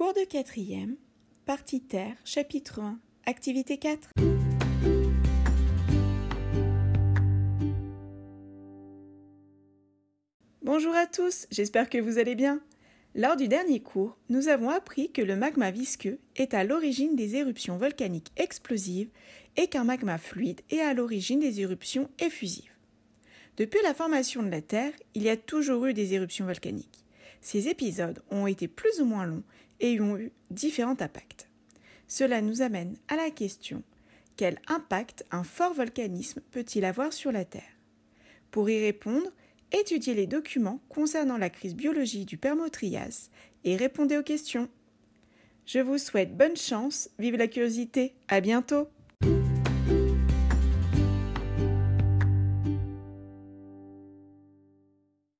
Cours de quatrième, partie terre, chapitre 1, activité 4. Bonjour à tous, j'espère que vous allez bien. Lors du dernier cours, nous avons appris que le magma visqueux est à l'origine des éruptions volcaniques explosives et qu'un magma fluide est à l'origine des éruptions effusives. Depuis la formation de la Terre, il y a toujours eu des éruptions volcaniques. Ces épisodes ont été plus ou moins longs et ont eu différents impacts. Cela nous amène à la question quel impact un fort volcanisme peut-il avoir sur la Terre? Pour y répondre, étudiez les documents concernant la crise biologique du Permo-Trias et répondez aux questions. Je vous souhaite bonne chance, vive la curiosité, à bientôt